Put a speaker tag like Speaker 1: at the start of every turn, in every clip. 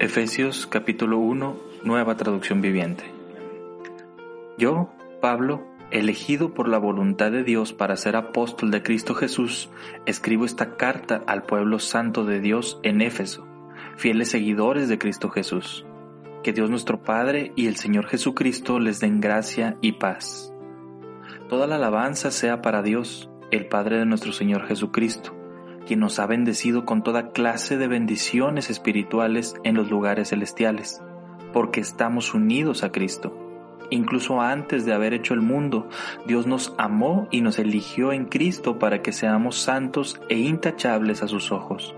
Speaker 1: Efesios capítulo 1, nueva traducción viviente. Yo, Pablo, elegido por la voluntad de Dios para ser apóstol de Cristo Jesús, escribo esta carta al pueblo santo de Dios en Éfeso, fieles seguidores de Cristo Jesús. Que Dios nuestro Padre y el Señor Jesucristo les den gracia y paz. Toda la alabanza sea para Dios, el Padre de nuestro Señor Jesucristo quien nos ha bendecido con toda clase de bendiciones espirituales en los lugares celestiales, porque estamos unidos a Cristo. Incluso antes de haber hecho el mundo, Dios nos amó y nos eligió en Cristo para que seamos santos e intachables a sus ojos.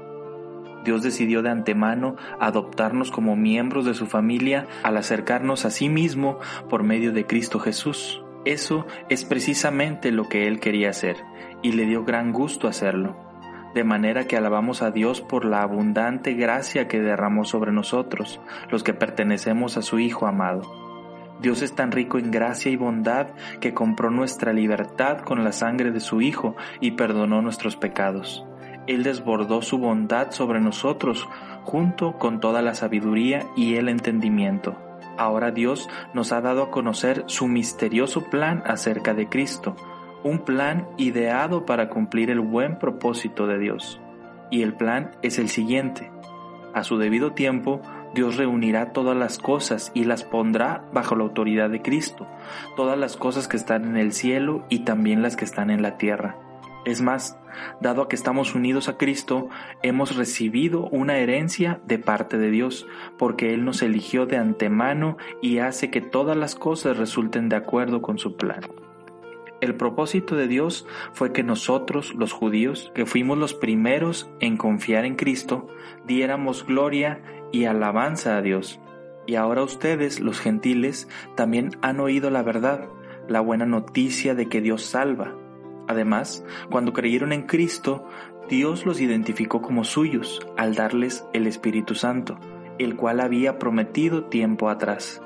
Speaker 1: Dios decidió de antemano adoptarnos como miembros de su familia al acercarnos a sí mismo por medio de Cristo Jesús. Eso es precisamente lo que Él quería hacer, y le dio gran gusto hacerlo de manera que alabamos a Dios por la abundante gracia que derramó sobre nosotros, los que pertenecemos a su Hijo amado. Dios es tan rico en gracia y bondad que compró nuestra libertad con la sangre de su Hijo y perdonó nuestros pecados. Él desbordó su bondad sobre nosotros junto con toda la sabiduría y el entendimiento. Ahora Dios nos ha dado a conocer su misterioso plan acerca de Cristo, un plan ideado para cumplir el buen propósito de Dios. Y el plan es el siguiente. A su debido tiempo, Dios reunirá todas las cosas y las pondrá bajo la autoridad de Cristo, todas las cosas que están en el cielo y también las que están en la tierra. Es más, dado a que estamos unidos a Cristo, hemos recibido una herencia de parte de Dios, porque Él nos eligió de antemano y hace que todas las cosas resulten de acuerdo con su plan. El propósito de Dios fue que nosotros, los judíos, que fuimos los primeros en confiar en Cristo, diéramos gloria y alabanza a Dios. Y ahora ustedes, los gentiles, también han oído la verdad, la buena noticia de que Dios salva. Además, cuando creyeron en Cristo, Dios los identificó como suyos al darles el Espíritu Santo, el cual había prometido tiempo atrás.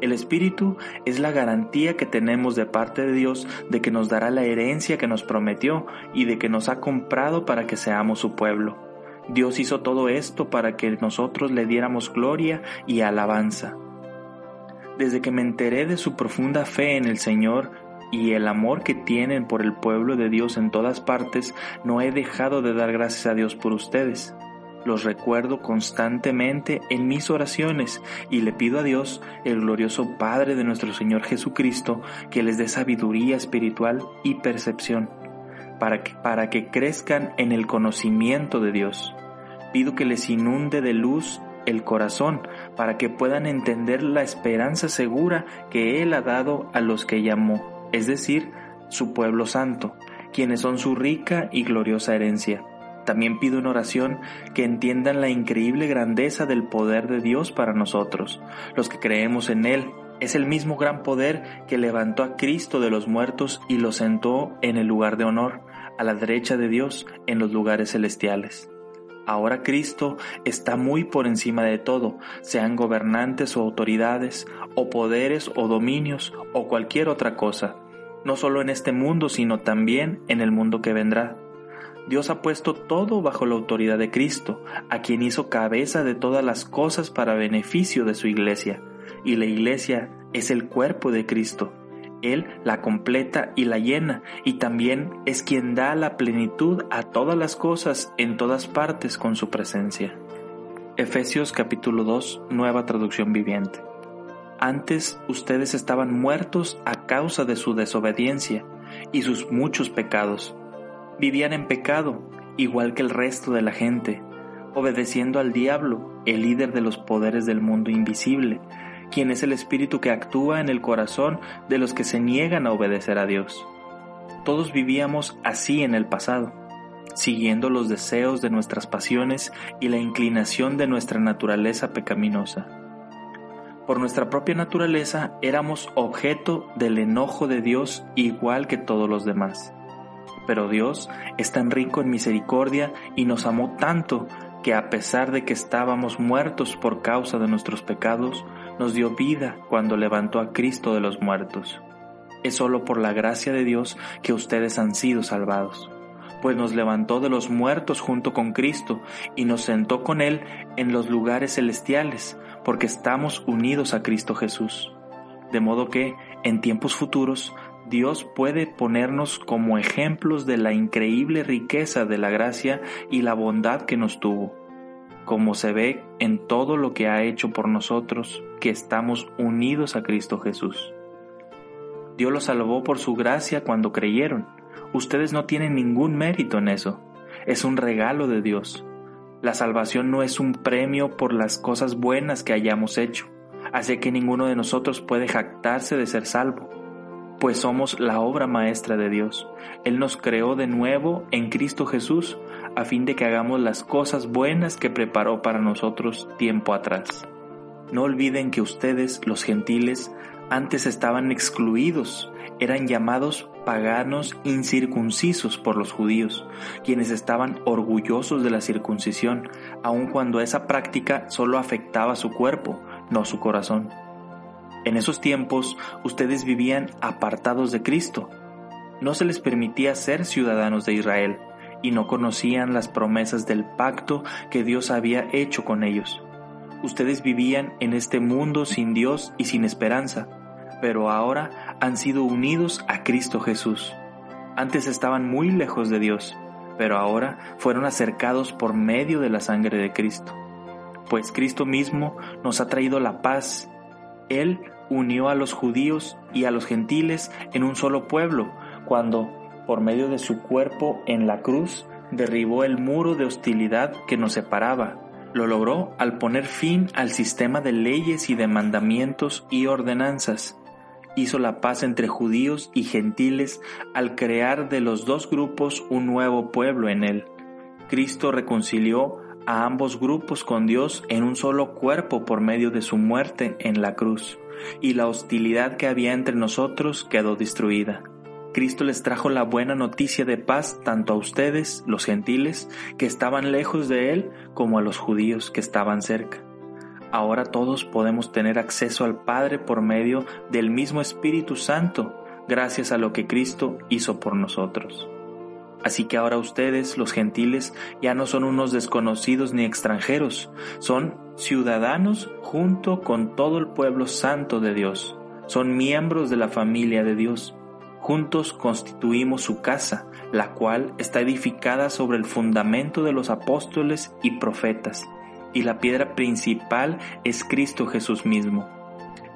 Speaker 1: El Espíritu es la garantía que tenemos de parte de Dios de que nos dará la herencia que nos prometió y de que nos ha comprado para que seamos su pueblo. Dios hizo todo esto para que nosotros le diéramos gloria y alabanza. Desde que me enteré de su profunda fe en el Señor y el amor que tienen por el pueblo de Dios en todas partes, no he dejado de dar gracias a Dios por ustedes los recuerdo constantemente en mis oraciones y le pido a Dios, el glorioso Padre de nuestro Señor Jesucristo, que les dé sabiduría espiritual y percepción, para que, para que crezcan en el conocimiento de Dios. Pido que les inunde de luz el corazón, para que puedan entender la esperanza segura que Él ha dado a los que llamó, es decir, su pueblo santo, quienes son su rica y gloriosa herencia también pido en oración que entiendan la increíble grandeza del poder de Dios para nosotros, los que creemos en Él. Es el mismo gran poder que levantó a Cristo de los muertos y lo sentó en el lugar de honor, a la derecha de Dios, en los lugares celestiales. Ahora Cristo está muy por encima de todo, sean gobernantes o autoridades, o poderes o dominios, o cualquier otra cosa, no solo en este mundo, sino también en el mundo que vendrá. Dios ha puesto todo bajo la autoridad de Cristo, a quien hizo cabeza de todas las cosas para beneficio de su iglesia. Y la iglesia es el cuerpo de Cristo. Él la completa y la llena, y también es quien da la plenitud a todas las cosas en todas partes con su presencia. Efesios capítulo 2, nueva traducción viviente. Antes ustedes estaban muertos a causa de su desobediencia y sus muchos pecados vivían en pecado, igual que el resto de la gente, obedeciendo al diablo, el líder de los poderes del mundo invisible, quien es el espíritu que actúa en el corazón de los que se niegan a obedecer a Dios. Todos vivíamos así en el pasado. siguiendo los deseos de nuestras pasiones y la inclinación de nuestra naturaleza pecaminosa. Por nuestra propia naturaleza éramos objeto del enojo de Dios igual que todos los demás. Pero Dios es tan rico en misericordia y nos amó tanto que a pesar de que estábamos muertos por causa de nuestros pecados, nos dio vida cuando levantó a Cristo de los muertos. Es solo por la gracia de Dios que ustedes han sido salvados pues nos levantó de los muertos junto con Cristo y nos sentó con Él en los lugares celestiales, porque estamos unidos a Cristo Jesús. De modo que, en tiempos futuros, Dios puede ponernos como ejemplos de la increíble riqueza de la gracia y la bondad que nos tuvo, como se ve en todo lo que ha hecho por nosotros, que estamos unidos a Cristo Jesús. Dios los salvó por su gracia cuando creyeron Ustedes no tienen ningún mérito en eso. Es un regalo de Dios. La salvación no es un premio por las cosas buenas que hayamos hecho, así que ninguno de nosotros puede jactarse de ser salvo, pues somos la obra maestra de Dios. Él nos creó de nuevo en Cristo Jesús a fin de que hagamos las cosas buenas que preparó para nosotros tiempo atrás. No olviden que ustedes, los gentiles, antes estaban excluidos, eran llamados paganos incircuncisos por los judíos, quienes estaban orgullosos de la circuncisión, aun cuando esa práctica solo afectaba su cuerpo, no su corazón. En esos tiempos ustedes vivían apartados de Cristo. No se les permitía ser ciudadanos de Israel y no conocían las promesas del pacto que Dios había hecho con ellos. Ustedes vivían en este mundo sin Dios y sin esperanza pero ahora han sido unidos a Cristo Jesús. Antes estaban muy lejos de Dios, pero ahora fueron acercados por medio de la sangre de Cristo. Pues Cristo mismo nos ha traído la paz. Él unió a los judíos y a los gentiles en un solo pueblo, cuando, por medio de su cuerpo en la cruz, derribó el muro de hostilidad que nos separaba. Lo logró al poner fin al sistema de leyes y de mandamientos y ordenanzas hizo la paz entre judíos y gentiles al crear de los dos grupos un nuevo pueblo en él. Cristo reconcilió a ambos grupos con Dios en un solo cuerpo por medio de su muerte en la cruz, y la hostilidad que había entre nosotros quedó destruida. Cristo les trajo la buena noticia de paz tanto a ustedes, los gentiles, que estaban lejos de Él, como a los judíos que estaban cerca. Ahora todos podemos tener acceso al Padre por medio del mismo Espíritu Santo, gracias a lo que Cristo hizo por nosotros. Así que ahora ustedes, los gentiles, ya no son unos desconocidos ni extranjeros, son ciudadanos junto con todo el pueblo santo de Dios, son miembros de la familia de Dios. Juntos constituimos su casa, la cual está edificada sobre el fundamento de los apóstoles y profetas y la piedra principal es Cristo Jesús mismo.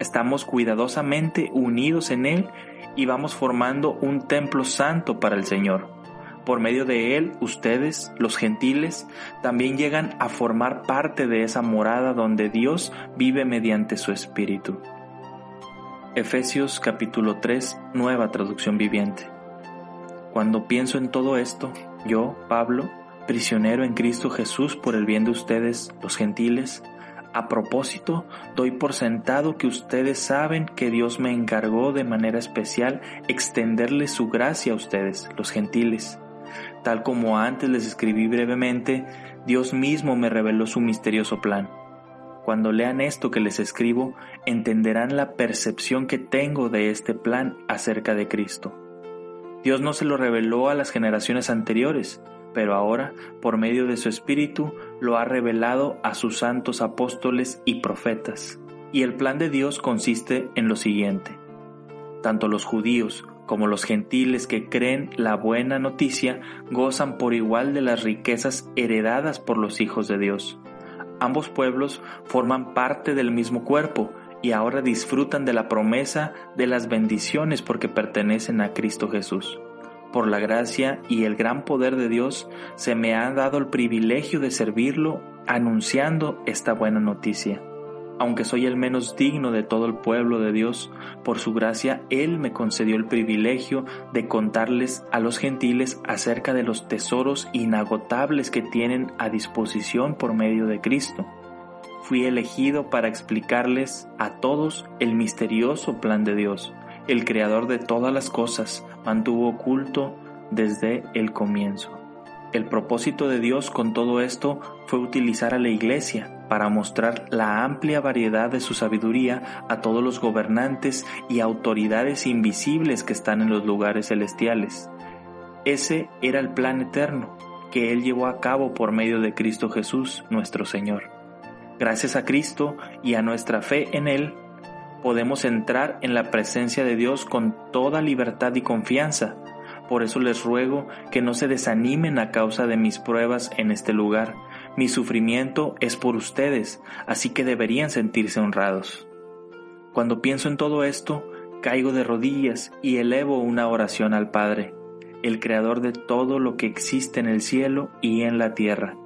Speaker 1: Estamos cuidadosamente unidos en Él y vamos formando un templo santo para el Señor. Por medio de Él, ustedes, los gentiles, también llegan a formar parte de esa morada donde Dios vive mediante su Espíritu. Efesios capítulo 3, nueva traducción viviente. Cuando pienso en todo esto, yo, Pablo, prisionero en Cristo Jesús por el bien de ustedes, los gentiles. A propósito, doy por sentado que ustedes saben que Dios me encargó de manera especial extenderles su gracia a ustedes, los gentiles. Tal como antes les escribí brevemente, Dios mismo me reveló su misterioso plan. Cuando lean esto que les escribo, entenderán la percepción que tengo de este plan acerca de Cristo. Dios no se lo reveló a las generaciones anteriores, pero ahora, por medio de su Espíritu, lo ha revelado a sus santos apóstoles y profetas. Y el plan de Dios consiste en lo siguiente. Tanto los judíos como los gentiles que creen la buena noticia gozan por igual de las riquezas heredadas por los hijos de Dios. Ambos pueblos forman parte del mismo cuerpo y ahora disfrutan de la promesa de las bendiciones porque pertenecen a Cristo Jesús por la gracia y el gran poder de Dios, se me ha dado el privilegio de servirlo anunciando esta buena noticia. Aunque soy el menos digno de todo el pueblo de Dios, por su gracia Él me concedió el privilegio de contarles a los gentiles acerca de los tesoros inagotables que tienen a disposición por medio de Cristo. Fui elegido para explicarles a todos el misterioso plan de Dios. El creador de todas las cosas mantuvo oculto desde el comienzo. El propósito de Dios con todo esto fue utilizar a la iglesia para mostrar la amplia variedad de su sabiduría a todos los gobernantes y autoridades invisibles que están en los lugares celestiales. Ese era el plan eterno que Él llevó a cabo por medio de Cristo Jesús, nuestro Señor. Gracias a Cristo y a nuestra fe en Él, podemos entrar en la presencia de Dios con toda libertad y confianza. Por eso les ruego que no se desanimen a causa de mis pruebas en este lugar, mi sufrimiento es por ustedes, así que deberían sentirse honrados. Cuando pienso en todo esto, caigo de rodillas y elevo una oración al Padre, el Creador de todo lo que existe en el cielo y en la tierra.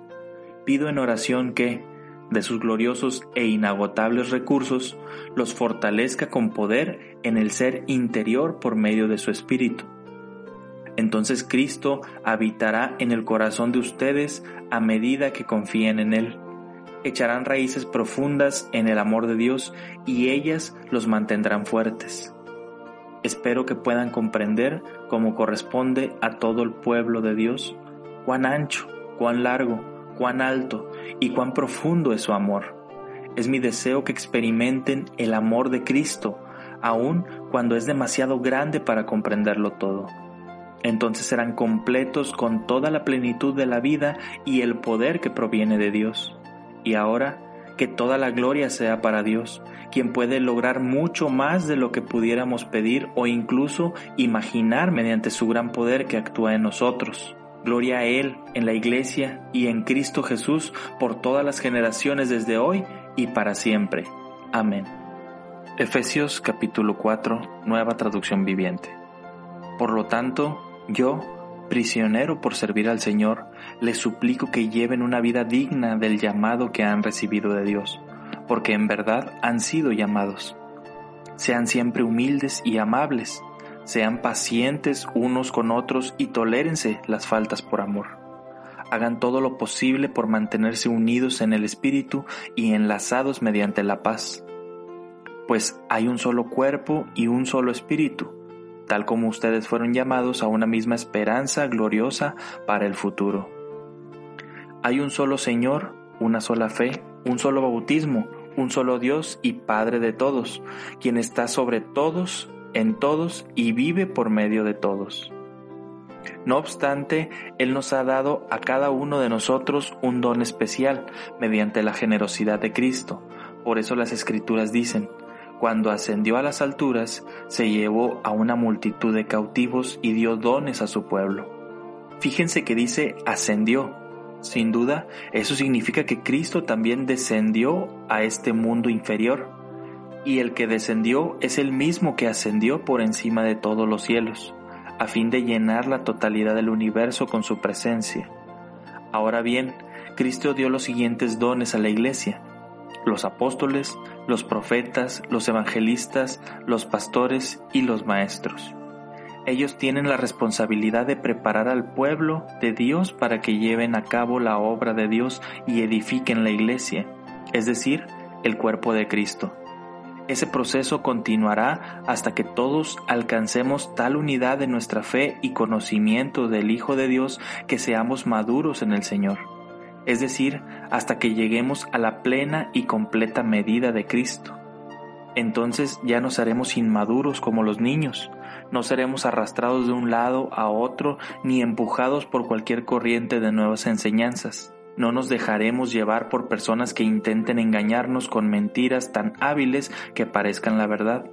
Speaker 1: Pido en oración que, de sus gloriosos e inagotables recursos, los fortalezca con poder en el ser interior por medio de su Espíritu entonces Cristo habitará en el corazón de ustedes a medida que confíen en Él. Echarán raíces profundas en el amor de Dios y ellas los mantendrán fuertes. Espero que puedan comprender, como corresponde a todo el pueblo de Dios, cuán ancho, cuán largo, cuán alto y cuán profundo es su amor. Es mi deseo que experimenten el amor de Cristo, aun cuando es demasiado grande para comprenderlo todo entonces serán completos con toda la plenitud de la vida y el poder que proviene de Dios. Y ahora, que toda la gloria sea para Dios, quien puede lograr mucho más de lo que pudiéramos pedir o incluso imaginar mediante su gran poder que actúa en nosotros. Gloria a Él en la Iglesia y en Cristo Jesús por todas las generaciones desde hoy y para siempre. Amén. Efesios capítulo 4, nueva traducción viviente. Por lo tanto, yo, prisionero por servir al Señor, les suplico que lleven una vida digna del llamado que han recibido de Dios, porque en verdad han sido llamados. Sean siempre humildes y amables, sean pacientes unos con otros y tolérense las faltas por amor. Hagan todo lo posible por mantenerse unidos en el Espíritu y enlazados mediante la paz. Pues hay un solo cuerpo y un solo Espíritu tal como ustedes fueron llamados a una misma esperanza gloriosa para el futuro. Hay un solo Señor, una sola fe, un solo bautismo, un solo Dios y Padre de todos, quien está sobre todos, en todos y vive por medio de todos. No obstante, Él nos ha dado a cada uno de nosotros un don especial mediante la generosidad de Cristo. Por eso las Escrituras dicen, cuando ascendió a las alturas, se llevó a una multitud de cautivos y dio dones a su pueblo. Fíjense que dice ascendió. Sin duda, eso significa que Cristo también descendió a este mundo inferior. Y el que descendió es el mismo que ascendió por encima de todos los cielos, a fin de llenar la totalidad del universo con su presencia. Ahora bien, Cristo dio los siguientes dones a la iglesia los apóstoles, los profetas, los evangelistas, los pastores y los maestros. Ellos tienen la responsabilidad de preparar al pueblo de Dios para que lleven a cabo la obra de Dios y edifiquen la iglesia, es decir, el cuerpo de Cristo. Ese proceso continuará hasta que todos alcancemos tal unidad de nuestra fe y conocimiento del Hijo de Dios que seamos maduros en el Señor es decir, hasta que lleguemos a la plena y completa medida de Cristo. Entonces ya no seremos inmaduros como los niños, no seremos arrastrados de un lado a otro ni empujados por cualquier corriente de nuevas enseñanzas. No nos dejaremos llevar por personas que intenten engañarnos con mentiras tan hábiles que parezcan la verdad.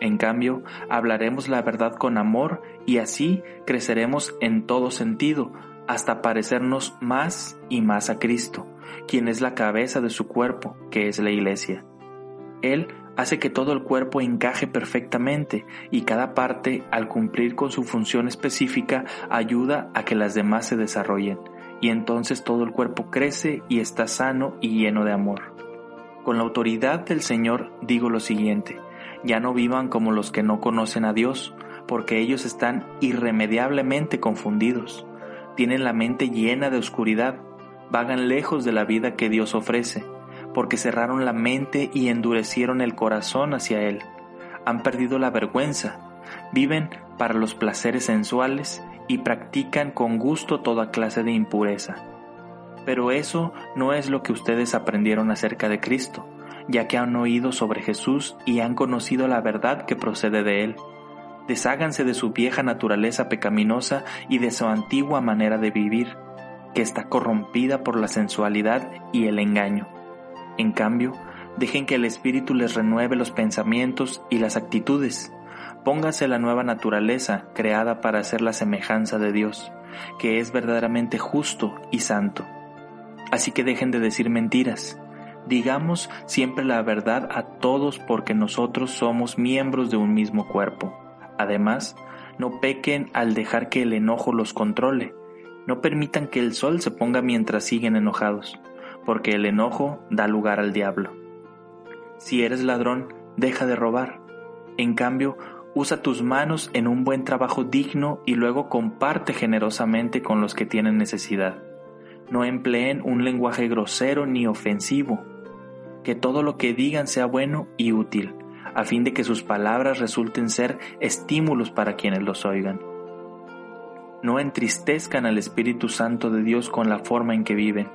Speaker 1: En cambio, hablaremos la verdad con amor y así creceremos en todo sentido, hasta parecernos más y más a Cristo, quien es la cabeza de su cuerpo, que es la iglesia. Él hace que todo el cuerpo encaje perfectamente y cada parte, al cumplir con su función específica, ayuda a que las demás se desarrollen, y entonces todo el cuerpo crece y está sano y lleno de amor. Con la autoridad del Señor digo lo siguiente, ya no vivan como los que no conocen a Dios, porque ellos están irremediablemente confundidos, tienen la mente llena de oscuridad, vagan lejos de la vida que Dios ofrece, porque cerraron la mente y endurecieron el corazón hacia Él. Han perdido la vergüenza, viven para los placeres sensuales y practican con gusto toda clase de impureza. Pero eso no es lo que ustedes aprendieron acerca de Cristo, ya que han oído sobre Jesús y han conocido la verdad que procede de Él. Desháganse de su vieja naturaleza pecaminosa y de su antigua manera de vivir, que está corrompida por la sensualidad y el engaño. En cambio, dejen que el Espíritu les renueve los pensamientos y las actitudes. Póngase la nueva naturaleza creada para ser la semejanza de Dios, que es verdaderamente justo y santo. Así que dejen de decir mentiras. Digamos siempre la verdad a todos porque nosotros somos miembros de un mismo cuerpo. Además, no pequen al dejar que el enojo los controle. No permitan que el sol se ponga mientras siguen enojados, porque el enojo da lugar al diablo. Si eres ladrón, deja de robar. En cambio, usa tus manos en un buen trabajo digno y luego comparte generosamente con los que tienen necesidad. No empleen un lenguaje grosero ni ofensivo. Que todo lo que digan sea bueno y útil a fin de que sus palabras resulten ser estímulos para quienes los oigan. No entristezcan al Espíritu Santo de Dios con la forma en que viven.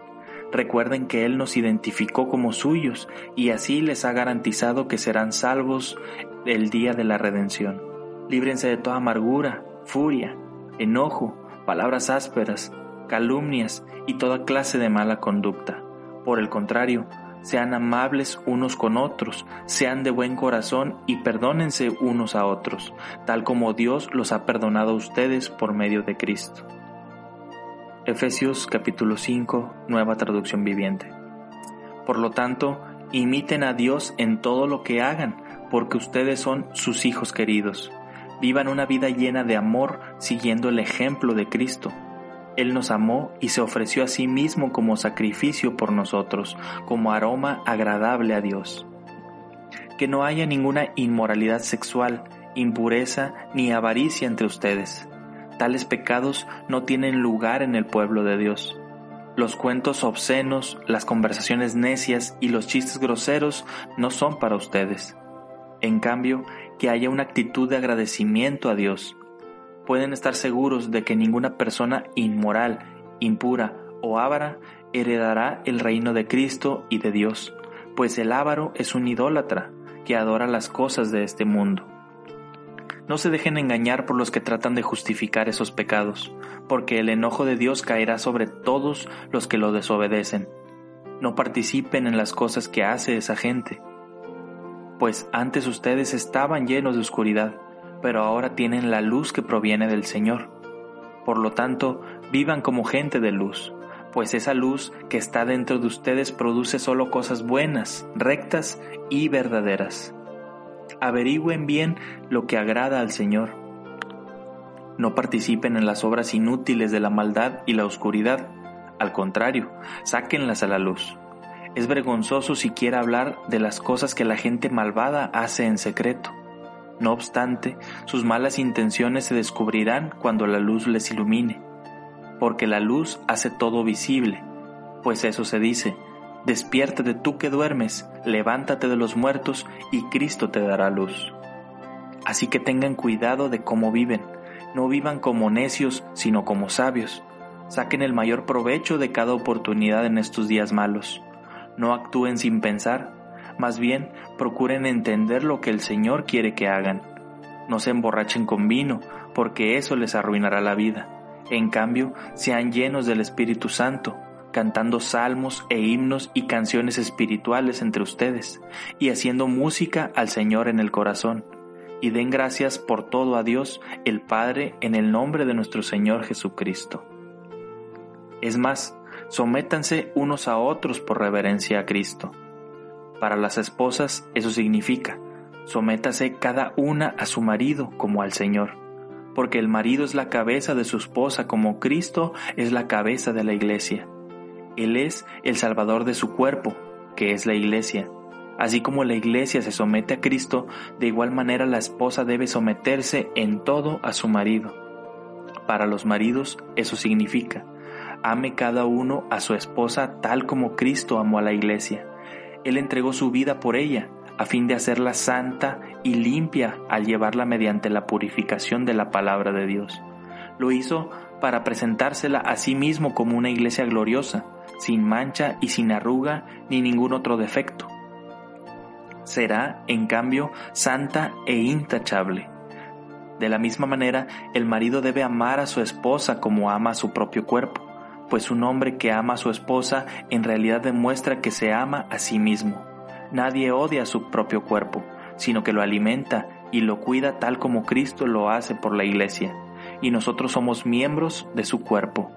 Speaker 1: Recuerden que Él nos identificó como suyos y así les ha garantizado que serán salvos el día de la redención. Líbrense de toda amargura, furia, enojo, palabras ásperas, calumnias y toda clase de mala conducta. Por el contrario, sean amables unos con otros, sean de buen corazón y perdónense unos a otros, tal como Dios los ha perdonado a ustedes por medio de Cristo. Efesios capítulo 5, nueva traducción viviente. Por lo tanto, imiten a Dios en todo lo que hagan, porque ustedes son sus hijos queridos. Vivan una vida llena de amor siguiendo el ejemplo de Cristo él nos amó y se ofreció a sí mismo como sacrificio por nosotros, como aroma agradable a Dios. Que no haya ninguna inmoralidad sexual, impureza ni avaricia entre ustedes. Tales pecados no tienen lugar en el pueblo de Dios. Los cuentos obscenos, las conversaciones necias y los chistes groseros no son para ustedes. En cambio, que haya una actitud de agradecimiento a Dios, pueden estar seguros de que ninguna persona inmoral, impura o avara heredará el reino de Cristo y de Dios, pues el avaro es un idólatra que adora las cosas de este mundo. No se dejen engañar por los que tratan de justificar esos pecados, porque el enojo de Dios caerá sobre todos los que lo desobedecen. No participen en las cosas que hace esa gente, pues antes ustedes estaban llenos de oscuridad pero ahora tienen la luz que proviene del Señor. Por lo tanto, vivan como gente de luz, pues esa luz que está dentro de ustedes produce solo cosas buenas, rectas y verdaderas. Averigüen bien lo que agrada al Señor. No participen en las obras inútiles de la maldad y la oscuridad. Al contrario, sáquenlas a la luz. Es vergonzoso siquiera hablar de las cosas que la gente malvada hace en secreto. No obstante, sus malas intenciones se descubrirán cuando la luz les ilumine, porque la luz hace todo visible, pues eso se dice, despiértate tú que duermes, levántate de los muertos y Cristo te dará luz. Así que tengan cuidado de cómo viven, no vivan como necios, sino como sabios. Saquen el mayor provecho de cada oportunidad en estos días malos. No actúen sin pensar, más bien, procuren entender lo que el Señor quiere que hagan. No se emborrachen con vino, porque eso les arruinará la vida. En cambio, sean llenos del Espíritu Santo, cantando salmos e himnos y canciones espirituales entre ustedes, y haciendo música al Señor en el corazón. Y den gracias por todo a Dios, el Padre, en el nombre de nuestro Señor Jesucristo. Es más, sométanse unos a otros por reverencia a Cristo para las esposas eso significa, sométase cada una a su marido como al Señor, porque el marido es la cabeza de su esposa como Cristo es la cabeza de la iglesia. Él es el salvador de su cuerpo, que es la iglesia, Así como la iglesia se somete a Cristo, de igual manera la esposa debe someterse en todo a su marido. Para los maridos eso significa, ame cada uno a su esposa tal como Cristo amó a la iglesia. Él entregó su vida por ella, a fin de hacerla santa y limpia al llevarla mediante la purificación de la palabra de Dios. Lo hizo para presentársela a sí mismo como una iglesia gloriosa, sin mancha y sin arruga ni ningún otro defecto. Será, en cambio, santa e intachable. De la misma manera, el marido debe amar a su esposa como ama a su propio cuerpo, pues un hombre que ama a su esposa en realidad demuestra que se ama a sí mismo. Nadie odia a su propio cuerpo, sino que lo alimenta y lo cuida tal como Cristo lo hace por la iglesia, y nosotros somos miembros de su cuerpo.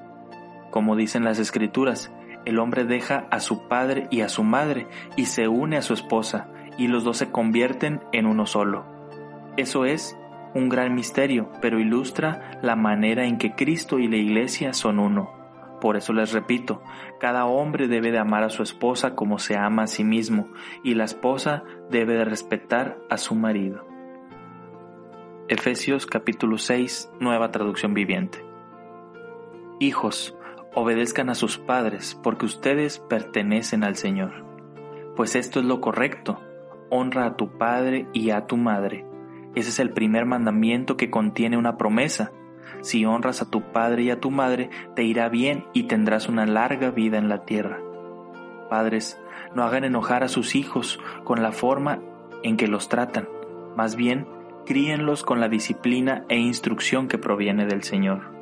Speaker 1: Como dicen las escrituras, el hombre deja a su padre y a su madre y se une a su esposa, y los dos se convierten en uno solo. Eso es un gran misterio, pero ilustra la manera en que Cristo y la Iglesia son uno. Por eso les repito, cada hombre debe de amar a su esposa como se ama a sí mismo, y la esposa debe de respetar a su marido. Efesios capítulo 6, nueva traducción viviente. Hijos, obedezcan a sus padres, porque ustedes pertenecen al Señor. Pues esto es lo correcto, honra a tu padre y a tu madre. Ese es el primer mandamiento que contiene una promesa. Si honras a tu padre y a tu madre, te irá bien y tendrás una larga vida en la tierra. Padres, no hagan enojar a sus hijos con la forma en que los tratan. Más bien, críenlos con la disciplina e instrucción que proviene del Señor.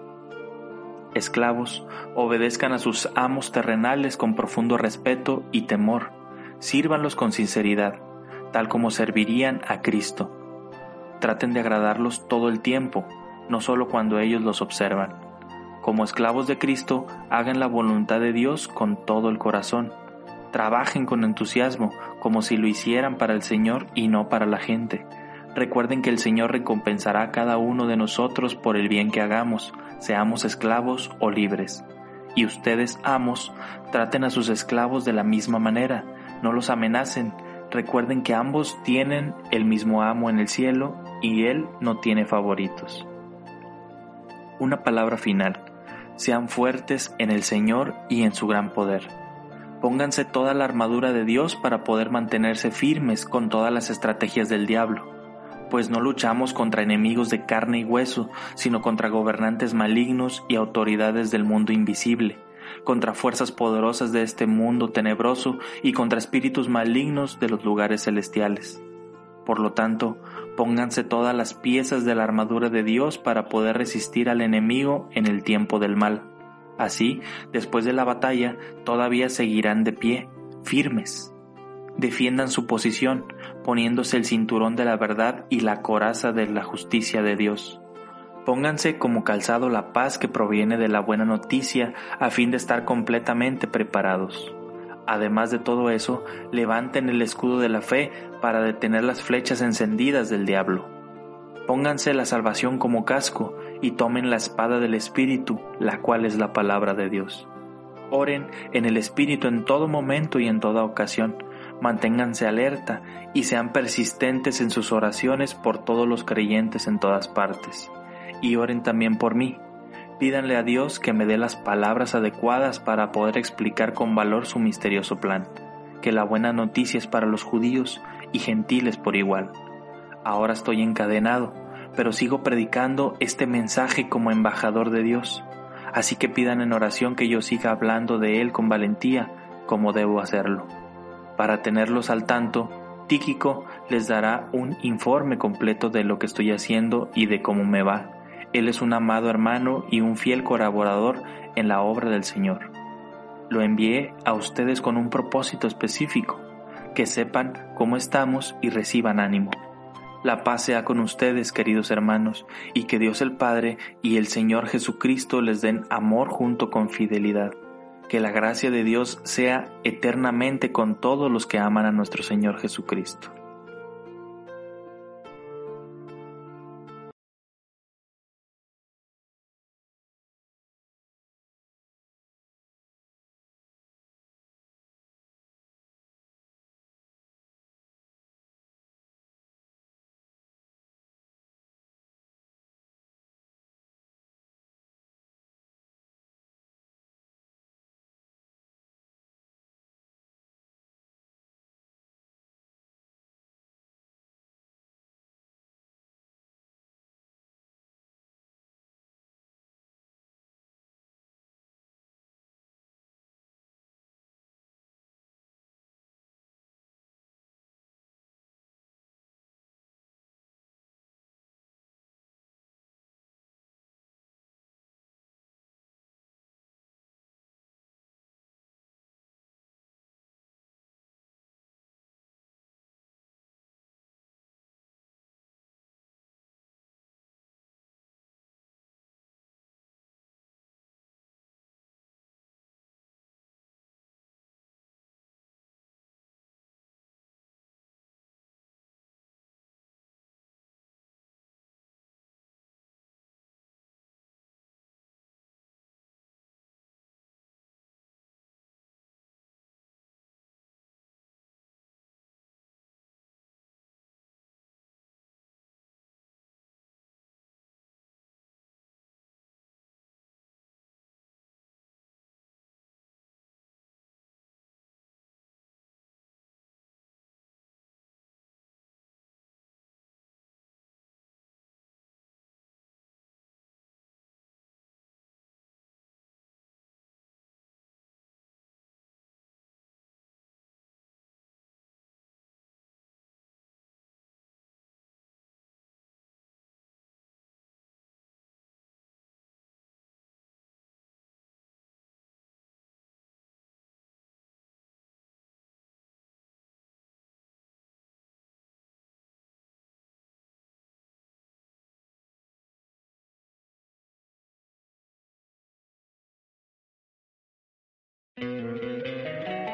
Speaker 1: Esclavos, obedezcan a sus amos terrenales con profundo respeto y temor. Sírvanlos con sinceridad tal como servirían a Cristo. Traten de agradarlos todo el tiempo, no solo cuando ellos los observan. Como esclavos de Cristo, hagan la voluntad de Dios con todo el corazón. Trabajen con entusiasmo, como si lo hicieran para el Señor y no para la gente. Recuerden que el Señor recompensará a cada uno de nosotros por el bien que hagamos, seamos esclavos o libres. Y ustedes, amos, traten a sus esclavos de la misma manera, no los amenacen, recuerden que ambos tienen el mismo amo en el cielo y Él no tiene favoritos. Una palabra final. Sean fuertes en el Señor y en su gran poder. Pónganse toda la armadura de Dios para poder mantenerse firmes con todas las estrategias del diablo, pues no luchamos contra enemigos de carne y hueso, sino contra gobernantes malignos y autoridades del mundo invisible contra fuerzas poderosas de este mundo tenebroso y contra espíritus malignos de los lugares celestiales. Por lo tanto, pónganse todas las piezas de la armadura de Dios para poder resistir al enemigo en el tiempo del mal. Así, después de la batalla, todavía seguirán de pie, firmes. Defiendan su posición, poniéndose el cinturón de la verdad y la coraza de la justicia de Dios. Pónganse como calzado la paz que proviene de la buena noticia a fin de estar completamente preparados. Además de todo eso, levanten el escudo de la fe para detener las flechas encendidas del diablo. Pónganse la salvación como casco y tomen la espada del Espíritu, la cual es la palabra de Dios. Oren en el Espíritu en todo momento y en toda ocasión. Manténganse alerta y sean persistentes en sus oraciones por todos los creyentes en todas partes y oren también por mí. Pídanle a Dios que me dé las palabras adecuadas para poder explicar con valor su misterioso plan, que la buena noticia es para los judíos y gentiles por igual. Ahora estoy encadenado, pero sigo predicando este mensaje como embajador de Dios, así que pidan en oración que yo siga hablando de Él con valentía como debo hacerlo. Para tenerlos al tanto, Tíquico les dará un informe completo de lo que estoy haciendo y de cómo me va él es un amado hermano y un fiel colaborador en la obra del Señor. Lo envié a ustedes con un propósito específico, que sepan cómo estamos y reciban ánimo. La paz sea con ustedes, queridos hermanos, y que Dios el Padre y el Señor Jesucristo les den amor junto con fidelidad. Que la gracia de Dios sea eternamente con todos los que aman a nuestro Señor Jesucristo.